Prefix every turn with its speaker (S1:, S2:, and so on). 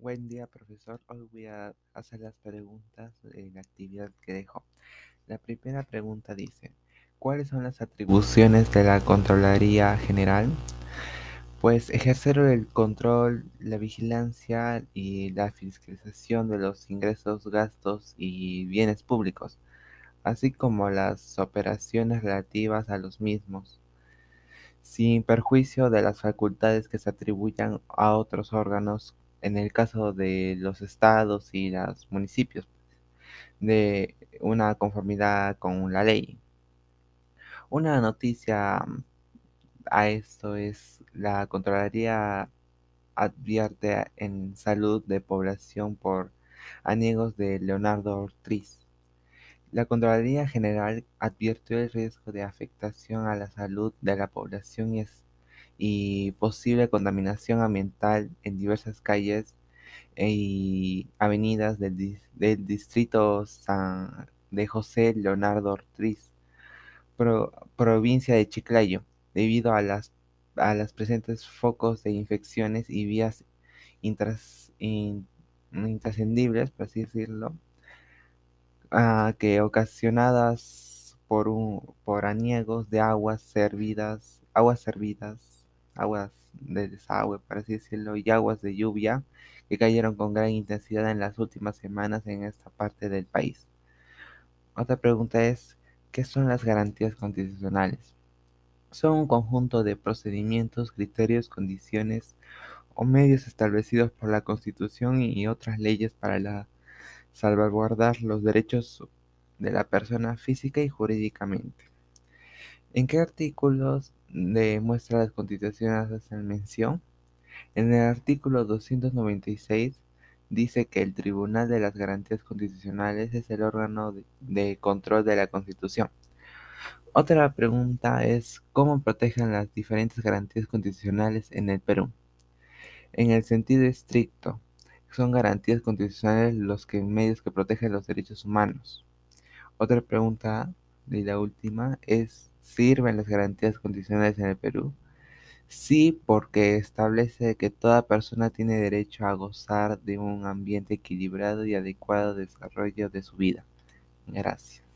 S1: Buen día, profesor. Hoy voy a hacer las preguntas en la actividad que dejó. La primera pregunta dice, ¿cuáles son las atribuciones de la Contraloría General? Pues ejercer el control, la vigilancia y la fiscalización de los ingresos, gastos y bienes públicos, así como las operaciones relativas a los mismos, sin perjuicio de las facultades que se atribuyan a otros órganos en el caso de los estados y los municipios, de una conformidad con la ley. Una noticia a esto es la Contraloría advierte en salud de población por aniegos de Leonardo Ortiz. La Contraloría General advirtió el riesgo de afectación a la salud de la población y, y posible contaminación ambiental en diversas calles y avenidas del, distrito San de José Leonardo Ortiz, provincia de Chiclayo, debido a las, a las presentes focos de infecciones y vías intrascendibles, por así decirlo, uh, que ocasionadas por, un, por aniegos de aguas servidas, aguas servidas, aguas de desagüe, por así decirlo, y aguas de lluvia que cayeron con gran intensidad en las últimas semanas en esta parte del país. Otra pregunta es, ¿qué son las garantías constitucionales? Son un conjunto de procedimientos, criterios, condiciones o medios establecidos por la Constitución y otras leyes para salvaguardar los derechos de la persona física y jurídicamente. ¿En qué artículos de las constituciones hacen mención? En el artículo 296 dice que el Tribunal de las Garantías Constitucionales es el órgano de control de la Constitución. Otra pregunta es cómo protegen las diferentes garantías constitucionales en el Perú. En el sentido estricto, son garantías constitucionales los medios que protegen los derechos humanos. Otra pregunta, y la última, es ¿sirven las garantías constitucionales en el Perú? Sí, porque establece que toda persona tiene derecho a gozar de un ambiente equilibrado y adecuado desarrollo de su vida. Gracias.